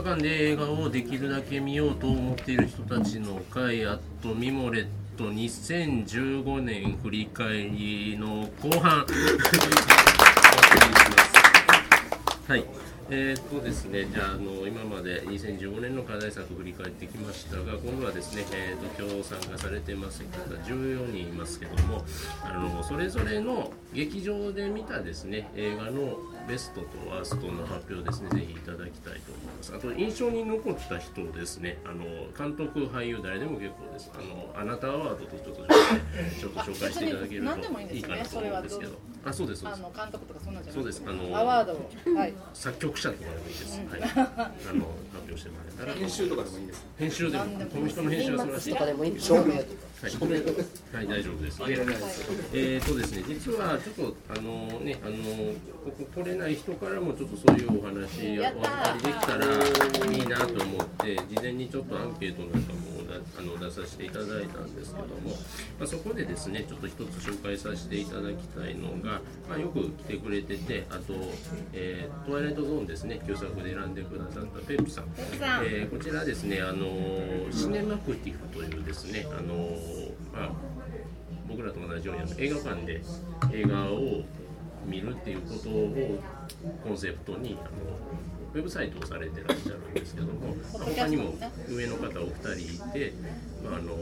映画館で映画をできるだけ見ようと思っている人たちの会あとミモレット2015年振り返りの後半。はいえー、っとですね、じゃあ、あの今まで2015年の課題作を振り返ってきましたが、今度はですね、えー、と今日参加されてます方14人いますけども、あのそれぞれの劇場で見たですね映画のベストとワーストの発表ですね、ぜひいただきたいと思います。あと、印象に残った人ですね、あの監督、俳優、誰でも結構です。あのあなたアワードとちょっとちょっと紹介していただけるといいかなと思うんですけど、あ、そうです、そうです。あの監督とかそんなんじゃそうです。あのアワードをはい作曲者とかでもいいです。はい。あの発表してもらえたら。編集とかでもいいです編集でも、この人の編集は素晴らしい。とかでもいい照明とかはい、はい、大丈夫です。でえーとですね、実はちょっとあのね、あのここ来れない人からもちょっとそういうお話をお預かりできたらいいなと思って、事前にちょっとアンケートなんかもだあの出させていただいたんですけども、まあ、そこでですね、ちょっと一つ紹介させていただきたいのが、まあ、よく来てくれてて、あと、えートワイライトゾーンですね、旧作で選んでくださったペップさん。えーこちらですね、あのシネマクティフというですね、あのまあ、僕らと同じようにあの映画館で映画を見るっていうことをコンセプトにあのウェブサイトをされてらっしゃるんですけども、まあ他にも上の方お二人いて、まあ、あの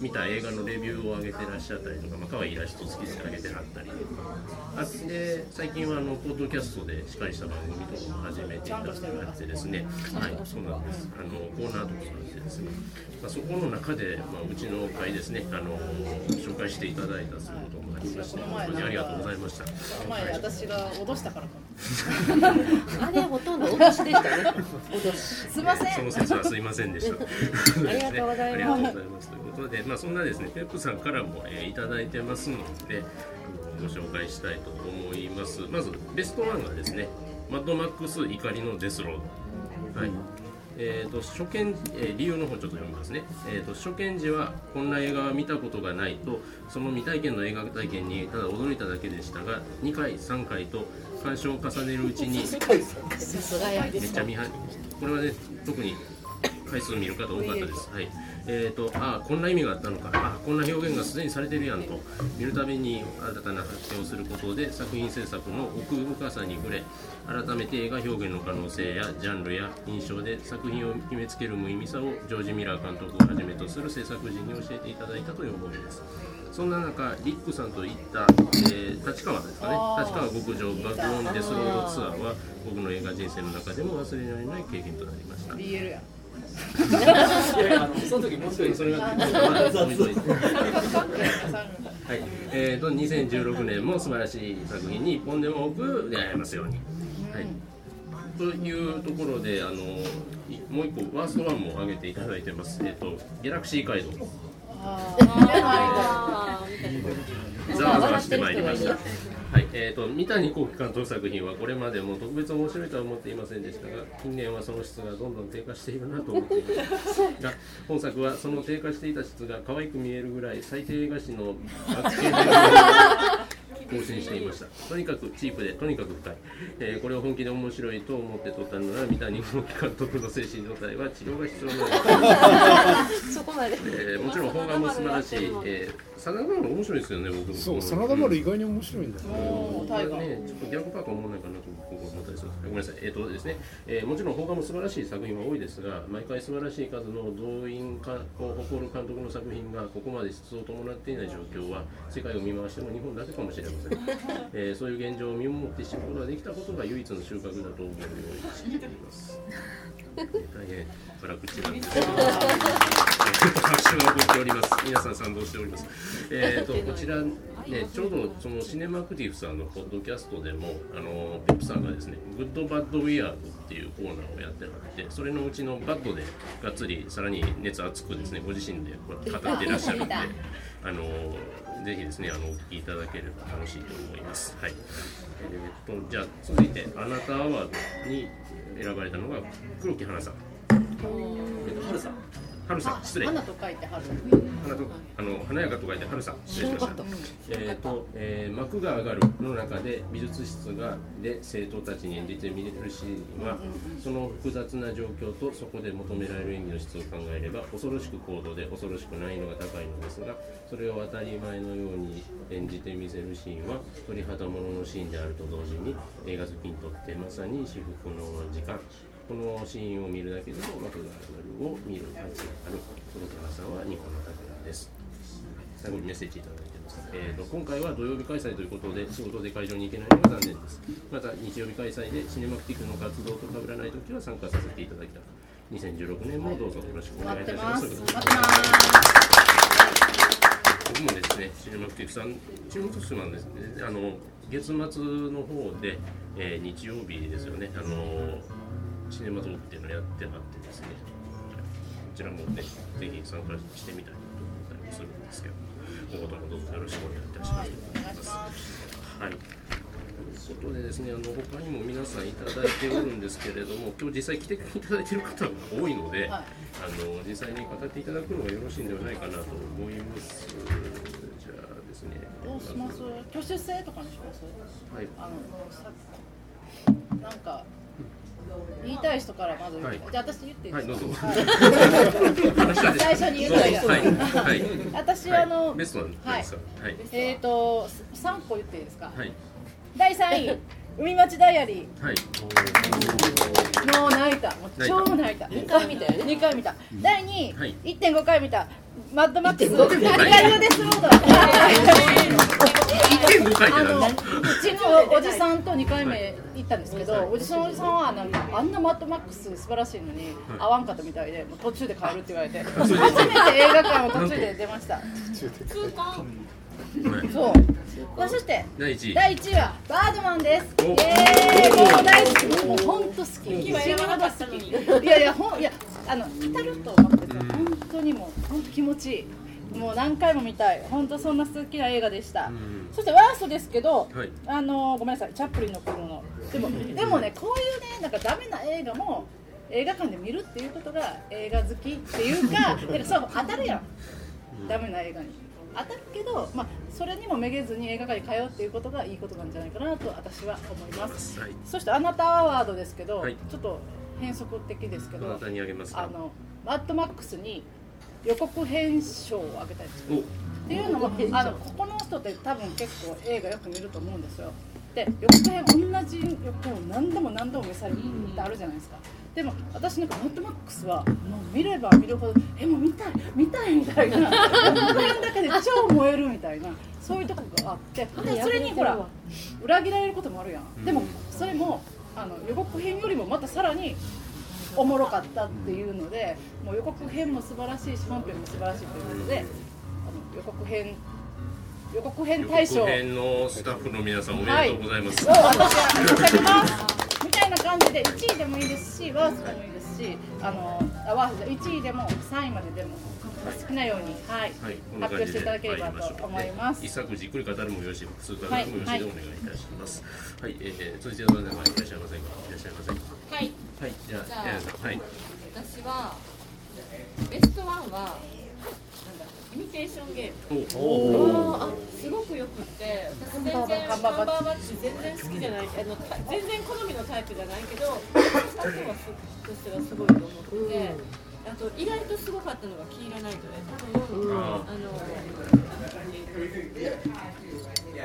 見た映画のレビューを上げてらっしゃったりとか、まあ可愛いイラスト付きで上げてはったりとか。あで最近はあのポッドキャストでしっかりした番組とかも始めていただいてですね。はいそうなんです。あのコーナーとかされてですね、まあ、そこの中で、まあ、うちの会ですねあの紹介していただいたそういうこともありまして本当にありがとうございました。前私が脅したからか あれほとんど脅しでしたね脅しすいませんその説はすいませんでした。ありがとうございますありがとうございます。ということで、まあそんなですね、ペップさんからも、えーいただいてますので、ご紹介したいと思います。まずベストワンがですね、マッドマックス怒りのデスロード。はい。えー、と初見、えー理由の方ちょっと読みますね、えー、と初見時はこんな映画は見たことがないとその未体験の映画体験にただ驚いただけでしたが2回3回と鑑賞を重ねるうちに。めっちゃ見はこれはね特に回数見る方多かったです。はい。えーとあこんな意味があったのか。あこんな表現がすでにされてるやんと。見るたびに新たな発見をすることで作品制作の奥深さに触れ改めて映画表現の可能性やジャンルや印象で作品を決めつける無意味さをジョージ・ミラー監督をはじめとする制作陣に教えていただいたという思いです。そんな中リックさんと行った、えー立川ですかね。立川極上バックオンデスロードツアーは僕の映画人生の中でも忘れられない経験となりましたいやあのその時もう一人それがはい、えー、と2016年も素晴らしい作品に一本でも多く出会えますように。はい、というところであのいもう一個ワーストワンも上げていただいてます。えっ、とギャラクシー街道ざわざわしてまいりました。はい、えー、と三谷幸喜監督作品はこれまでも特別面白いとは思っていませんでしたが近年はその質がどんどん低下しているなと思っています。が本作はその低下していた質が可愛く見えるぐらい最低映画史の学系更新していました。とにかくチープでとにかく深い、えーこれを本気で面白いと思って撮ったのなら三谷幸喜監督の精神状態は治療が必要なのです そこまで。えーもちろん邦画も素晴らしい、えー、真田丸面白いですよね、僕も。そう真田丸意外に面白いんだよね。もうタイガーね、ちょっと逆パーか思わないかなと僕は思ったりするんですごめんなさい、えーとですね。えーもちろん邦画も素晴らしい作品は多いですが、毎回素晴らしい数の動員かを誇る監督の作品がここまで質を伴っていない状況は、世界を見回しても日本だけかもしれません。えーそういう現状を見守って知ることができたことが唯一の収穫だと思うようにしています。大変辛口なんですけど、拍手が起こっております。皆さん賛同しております。えー、とこちら、ね、ちょうどそのシネマクティフさんのポッドキャストでも、あのペップさんがですね、グッド・バッド・ウィアードっていうコーナーをやってられて、それのうちのバッドでがっつりさらに熱熱くですね、ご自身でこう語ってらっしゃるんで、あのぜひですね、あのお聞きいただければ楽しいと思います。はい。えー、とじゃあ続いてあなたアワードに選ばれたのが黒木華さん。えっと春さん春さん失礼。花と書いて春花とあの華やかと書いて春さん失礼しました。えーとえー幕が上がるの中で美術室がで生徒たちに演じてみるシーンはその複雑な状況とそこで求められる演技の質を考えれば恐ろしく高度で恐ろしく難易度が高いのですがそれを当たり前のように演じてみせるシーンは鳥肌もののシーンであると同時に映画好きにとってまさに至福の時間このシーンを見るだけでも幕が上がる。を見る価値がある黒川さんは日本の宝です。最後にメッセージいただいてます、えー、と今回は土曜日開催ということで仕事で会場に行けないのが残念です。また日曜日開催でシネマクティックの活動と被らないときは参加させていただきたい2016年もどうぞよろしくお願いいたします。待ってます僕もですね、シネマクティックさん、注目してなんです。ね、あの月末の方で、えー日曜日ですよね、あのシネマゾーっていうのをやってまってですね、こちらもね、ぜひ参加してみたいと思ったりもするんですけど、今後ともどうぞよろしくお願いいたします。お願いすはい。ということでですね、あの他にも皆さんいただいておるんですけれども、今日実際来ていただいている方が多いので、はいあの実際に語っていただくのがよろしいんではないかなと思います。じゃあですね。どうします？挙手制とかにします？はい。あのさなんか言いたい人からまず言う、はい。じゃあ私言っていいはい、ですか。はい。最初に言うのがはい。はい。私、はい。あのベストなんですか。はい。えっ、ー、と3個言っていいですか、はい。第3位海町ダイアリはい。ーもう泣いた。もう超泣いた。二回見たよね。2回見た。第2位、はい。1.5回見た。マッドマックス。1.5回光のデスロード一点五回うなんですか。ちのおじさんと2回目行ったんですけど、おじさんのおじさんはなんかあんなマッドマックス素晴らしいのに、合わんかったみたいでもう途中で帰るって言われて 初めて映画館を途中で出ました。はいそう。そして第一位。第1位はバードマンです。お。イエーイ。もう大好き。もう本当好き。死ぬほど好き。いやいやほんいやあの至ると思ってて本当にもう本当気持ちいいもう何回も見たい。本当そんな好きな映画でした、ん。そしてワーストですけど、はい。あのごめんなさいチャップリンの頃の。でもでもねこういうねなんかダメな映画も映画館で見るっていうことが映画好きっていうか かそう当たるやん。ダメな映画に。当たるけど、まあ、それにもめげずに映画館に通うっていうことがいいことなんじゃないかなと私は思います。はい。そしてあなたアワードですけど、はい。ちょっと変則的ですけどどなたにあげますか？あのマッドマックスに予告編賞をあげたいですお。っていうのもあのここの人って多分結構映画よく見ると思うんですよ。で予告編同じ予告を何度も何度も見されるってあるじゃないですか。でも私なんかマッドマックスはもう見れば見るほどえもう見たい見たいみたいな。予告編だけで超燃えるみたいなそういうとこがあって。でそれにほら裏切られることもあるやん。でもそれもあの予告編よりもまたさらにおもろかったっていうのでもう予告編も素晴らしいし本編も素晴らしいということであの予告編予告編予大賞告編のスタッフの皆さんおめでとうございます。を私は申し上げますみたいな感じで1位でもいいですしワーストでもいいですしあのあワースト1位でも3位まででも好きなように、はいはい、発表していただければと思います。一作じっくり語るもよし、複数語るもよしでおはい願いいたします。はい、えー、続いての方がいらっしゃいませんか？いらっしゃいませんか？はい、はい、じゃあ、はい。私はベストワンはなんだイミテーションゲームおお。あすごくよくって私全然ハンバーバッチ全然好きじゃないあのた全然好みのタイプじゃないけど作品はとしてはすごいと思ってて、あと意外とすごかったのがキーラナイトで多分、ああの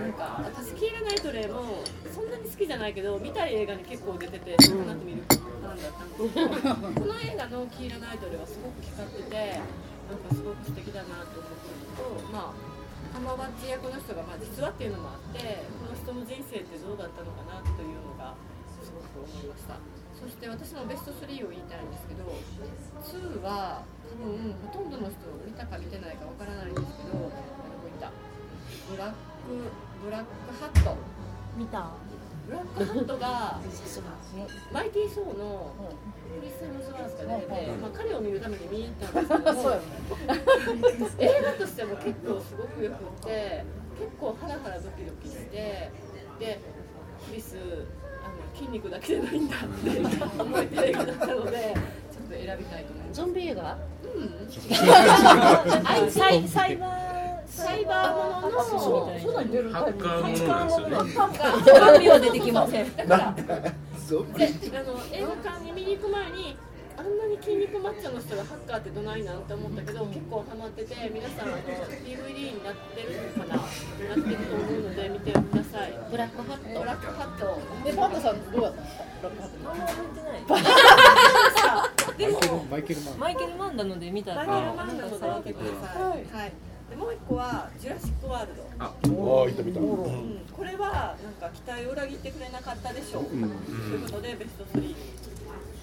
なんか私キーラナイトレイもそんなに好きじゃないけど見たい映画に結構出ててその後見るなん。だったんですけどこの映画のキーラナイトレイはすごく光っててなんかすごく素敵だなと思ったのとまあハンバーバッチ役の人が、まあ、実話っていうのもあってこの人の人生ってどうだったのかなというのがすごく思いました。そして私のベスト3を言いたいんですけど2は多分ほとんどの人見たか見てないかわからないんですけどあのこういったブラックブラックハット。見た？ブラックハットが マイティー・ソーのクリス・ヘムズワースが出てて、まあ、彼を見るために見に行ったんですけど 映画としても結構すごくよくって結構ハラハラドキドキしてでクリスあの筋肉だけじゃないんだって思えてる映画だったので ちょっと選びたいと思います。ゾンビ映画？うん。あサイサイバーサイバーもののそうそんなに出るタイプハッカーものなんですよねゾンビは出てきませんだからそうであの映画館に見に行く前にあんなに筋肉マッチョの人がハッカーってどないなんて思ったけど結構ハマってて皆さんあの DVD になってるのかななってると思うので見てくださいブラックハットブラックハットでパンダさんどうだったブラックハットあんま覚えてないでもマイケルマンマイケル・マンなので見たらマイケル・マンなので見てください、はい、はい、でもう一個は「ジュラシック・ワールド」あああいた見た。うん。これはなんか期待を裏切ってくれなかったでしょう、ということでベスト3に入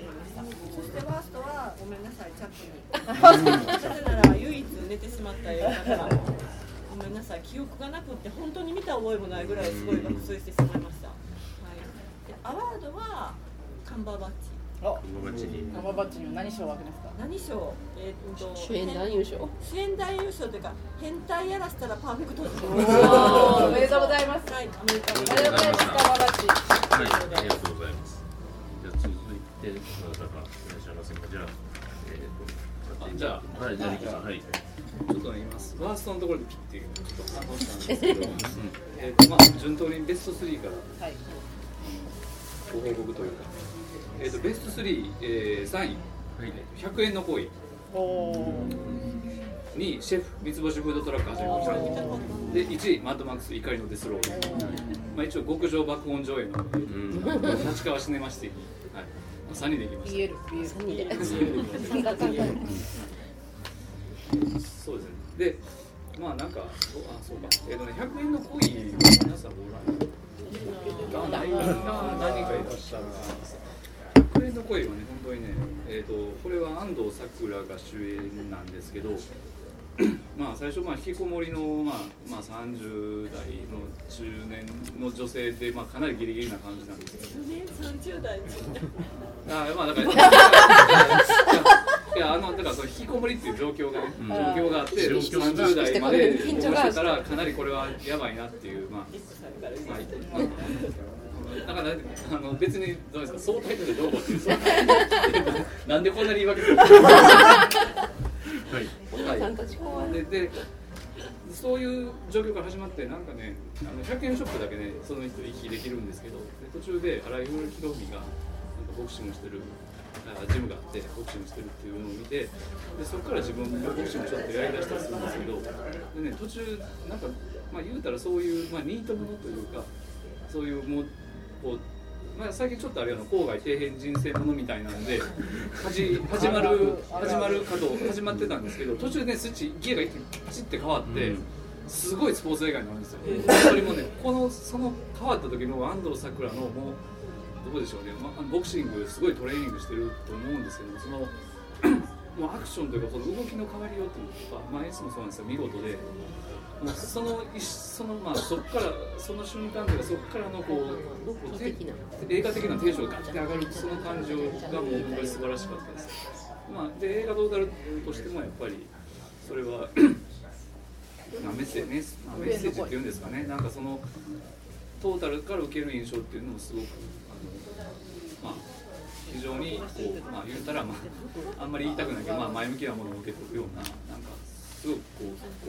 れましたそしてワーストはごめんなさいチャップに。なぜなら唯一寝てしまった映画だからごめんなさい記憶がなくって本当に見た覚えもないぐらいすごい爆睡してしまいました、はい、でアワードはカンバーバッチあこの街に。ママバッチには何賞をあげますか？何賞？えーっと主演男優賞？主演男優賞というか変態やらせたらパ ーフェクトですおめでとうございます。はいアメリカありがとうございます。ママバッチはい、ありがとうございます。じゃあ続いてどなたかいらっしゃいませんか。じゃあ、えーと、あじゃあ、はい、じゃあリキさん、はい。ちょっとね今ワーストのところでピッてちょっと反応したんですけどえっとまあ順当にベスト3からはい。ご報告というか、えっとベスト3、えー、3位。はい、100円の行為。おお2位シェフ三つ星フードトラック始めましたで。1位マッドマックス怒りのデスロール、まあ、一応極上爆音上映の、えうん、ー立川シネマシティ。に、はい。まあ、3人で行きました。言える言える。3人で。3人で行きました。そうですね。でまあなんかあそうか。えっ、とね100円のコイン皆さんご覧何人かいらっしゃる100円のコインはね本当にねえっ、とこれは安藤サクラが主演なんですけど まあ最初まあ引きこもりのまあまあ30代の中年の女性でまあかなりギリギリな感じなんですけど。ね30代あまあだから いやあのだからその引きこもりっていう状況がね、うん。状況があって状況が30代まで緊張がしてたらかなりこれはやばいなっていうまあまあまあだからあの別にどうですか相対的でどうこうっていうそうなんでこんなに言い訳するはい、ででそういう状況から始まってなんかねあの100円ショップだけねその人息できるんですけどで途中で荒井宏文がなんかボクシングしてるあジムがあってボクシングしてるっていうのを見てでそこから自分もボクシングちょっとやりだしたりするんですけどで、ね、途中なんか、まあ、言うたらそういう、まあ、ニートものというかそういうもうこうまあ、最近ちょっとあれやの郊外底辺人生ものみたいなんで始 始まる始まるかと始まってたんですけど途中でスイッチギアが一気にパチって変わって、うん。すごいスポーツ映画になるんですよ。本当にもうねこのその変わった時の安藤サクラのもうどうでしょうね、まあ、ボクシングすごいトレーニングしてると思うんですけどそのもうアクションというかその動きの変わりようっていうか、まあ、エースもそうなんですよ。見事で。もうその一そのまあそこからその瞬間というかそこからのこう映画的なテンションがガッて上がるその感情がもう本当に素晴らしかったです。まあ、で映画トータルとしてもやっぱりそれはまあメッセメッセまあメッセージっていうんですかね。なんかそのトータルから受ける印象っていうのもすごく非常にこう、まあ、言ったら、まあ、あんまり言いたくないけど、まあ、前向きなものを受け取るようななんかすごくこ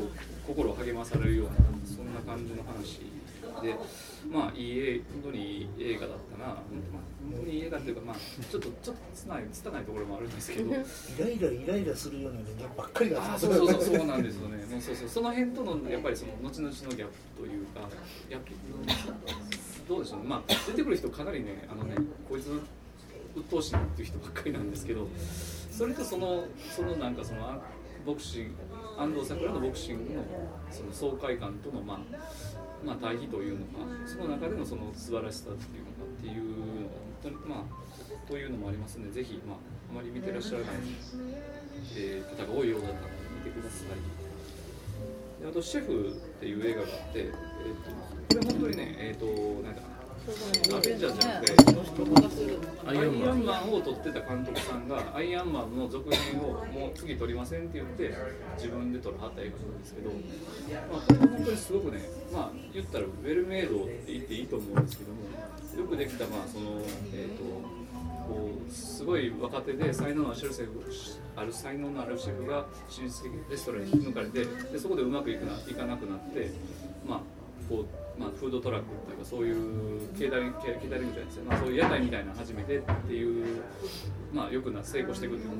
う心を励まされるようなそんな感じの話でまあいい映本当にいい映画だったな、まあ、本当にいい映画っていうか、まあ、ちょっとちょっとつないつたないところもあるんですけど。イライライライラするような人間ばっかりがあそうそうそうそうなんですよね。もうそうそうその辺とのやっぱりその後々のギャップというか、ギャップどうでしょうね。まあ出てくる人かなりねあのねこいつ鬱陶しいっていう人ばっかりなんですけど、それとそのそのなんかそのボクシング安藤サクラのボクシングのその爽快感とのまあまあ対比というのか、その中でのその素晴らしさっていうのかっていうのが本当にまあというのもありますので、ぜひまああまり見てらっしゃらない。えー方が多いようだったので見てくださいであと「シェフ」っていう映画があって、えー、とこれ本当にねえっ、となんかアベンジャーじゃなくて、アイアンマンを撮ってた監督さんがアイアンマンの続編をもう次撮りませんって言って自分で撮るはった映画なんですけど、まあ、これも本当にすごくね、まあ、言ったらウェルメイドって言っていいと思うんですけどもよくできた、まあそのえー、とこうすごい若手で才能のあるシェフある才能のあるシェフが進出的レストランに抜かれてでそこでうまくいくないかなくなって、こうまあ、フードトラックっていうかそういうケータリングじゃないですよ、まあ、そういう屋台みたいなの始めてっていう、まあ、よくな成功していくっていうの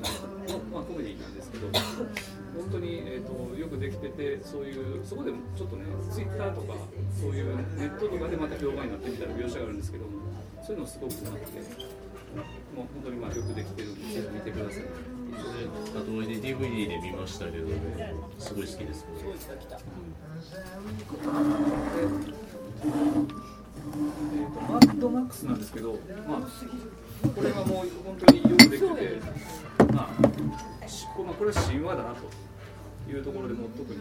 まあ、コメディなんですけど本当に、えー、とよくできててそういうそこでちょっとねツイッターとかそういうネットとかでまた評判になってみたいな描写があるんですけどもそういうのすごくなくてもう本当にまあよくできてるんで見てください。あと DVD で見ましたけどすごい好きですえー、とマッドマックスなんですけど、まあ、これはもう本当によくできてて、まあ、まあこれは神話だなと。いうところでも特に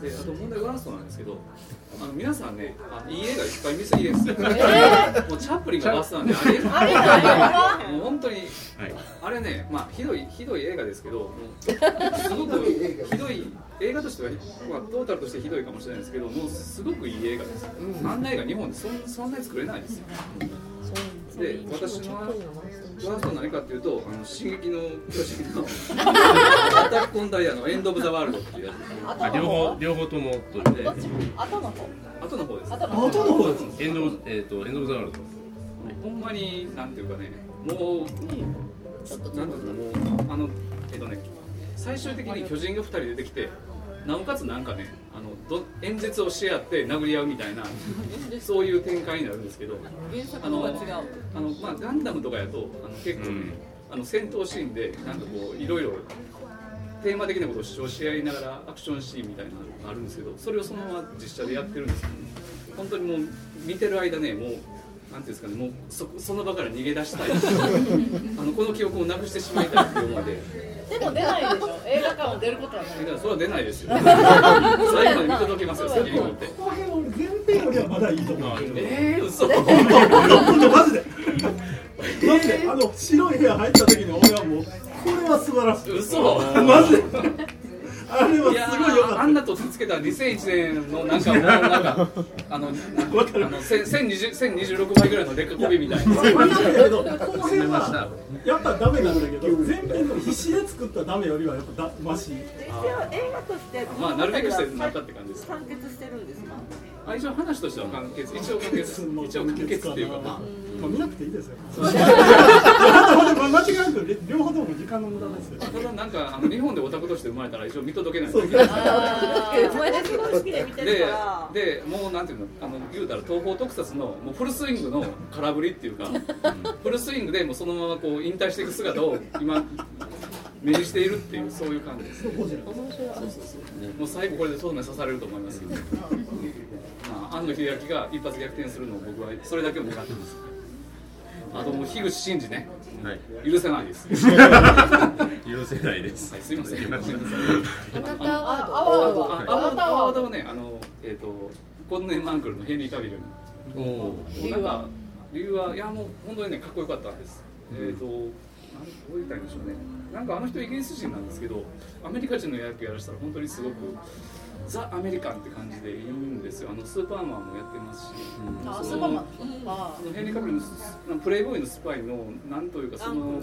であと問題ワーストなんですけどあの皆さんねあいい映画いっぱい見すぎです。よ、もうチャップリンがワーストなんであれあれだもう本当にはい。あれね、まあ、ひどいひどい映画ですけど、もうすごくひどい映画としては、まあ、トータルとしてひどいかもしれないですけど、もうすごくいい映画です。あんな映画、日本でそんそんなに作れないですよ。で、私のワースト何かっていうと、あの進撃の巨人のアタックオンダイヤのエンド・オブ・ザ・ワールドっていうやつ。あ両方両方ともとって後の方後の方です。後の方の方ですエンドえっ、とエンドオブザワールドほんまに、なんていうかね、もう、なんていうか、もう、あの、えっとね、最終的に巨人が2人出てきて、なおかつなんかね、あのど演説をし合って殴り合うみたいな、そういう展開になるんですけど、あの、あのまあ、ガンダムとかやと、あの結構ね、うんあの戦闘シーンで、なんかこう、いろいろ。テーマ的なことを主張し合いながらアクションシーンみたいなのがあるんですけどそれをそのまま実写でやってるんですけど本当にもう見てる間ねもうなんていうんですかねもうそその場から逃げ出したい。あのこの記憶をなくしてしまいたいっていう思いで。でも出ないでしょ。映画館を出ることはない。だからそれは出ないですよ。最後まで見届けますよ責任を持って。この辺俺前編よりはまだいいと思う。けどえ。ー、嘘。本当 マジで。マジであの白い部屋入った時に俺はもうこれは素晴らしい。嘘。マジであれはいやすごい良かっーあんなとつけた2001年のなんかもうなんか あのあの1000 1020 1026倍ぐらいの劣化コピーみたいな。やっぱダメなんだけど前編の必死で作ったダメよりはやっぱだマシ。映画としてまあなるべくしてなったって感じです。完結してるんですか？あ一応話としては完結。一応完結。一応完結っていうかまあ。まあ見なくていいですよ間違いなく両方とも時間の無駄ですよ。ただなんかあの日本でオタクとして生まれたら一応見届けないとそういけないで見てるでから。でもうなんていうのあの言うたら東方特撮のもうフルスイングの空振りっていうか、フルスイングでもうそのままこう引退していく姿を今目にしているっていうそういう感じです。そうそうそうもう最後これでとどめ刺されると思い。ますけど、まあ、庵野秀明が一発逆転するのを僕はそれだけを願ってますあともう樋口真嗣ねはい許せないです 許せないですはいすいませんアワードあはアワードアあなたはワードはね、あの、えっ、と、コンネンマンクルのヘンリー・カビルに。おお理由は理由は、いや、もう本当にね、かっこよかったんです。えっ、と、なんどう言いたいんでしょうね。なんかあの人イギリス人なんですけど、アメリカ人の野球やらせたら、本当にすごく。ザ・アメリカンって感じでいいんですよ。あのスーパーマンもやってますし。あそのスーパーマン。あそのヘンリー・カビルのスプレイボーイのスパイのなんというかその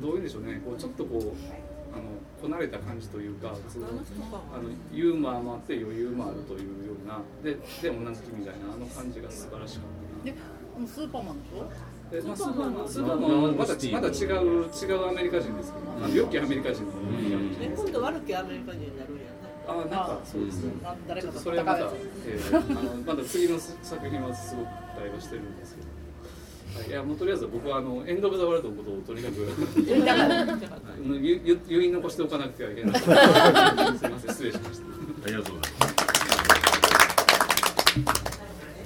どういうんでしょうね。こうちょっとこうあのこなれた感じというかそのあのユーモアもあって余裕もあるというような。でで同じみたいなあの感じが素晴らしかったな。でスーパーマンでしょ？でまあ、スーパーマン。スーパーマンはまたまた違う違うアメリカ人ですけどあの良きアメリカ人のえ今度悪きアメリカ人になるんや。ねあなんかそうですね。な誰かとそれはまたえー、あのまだ次の作品はすごく期待はしてるんですけど。はい、いやもうとりあえず僕はあのエンド・オブ・ザ・ワールドのことをとにかく 言い残しておかなくてはいけない。すみません失礼しました。ありがとうございます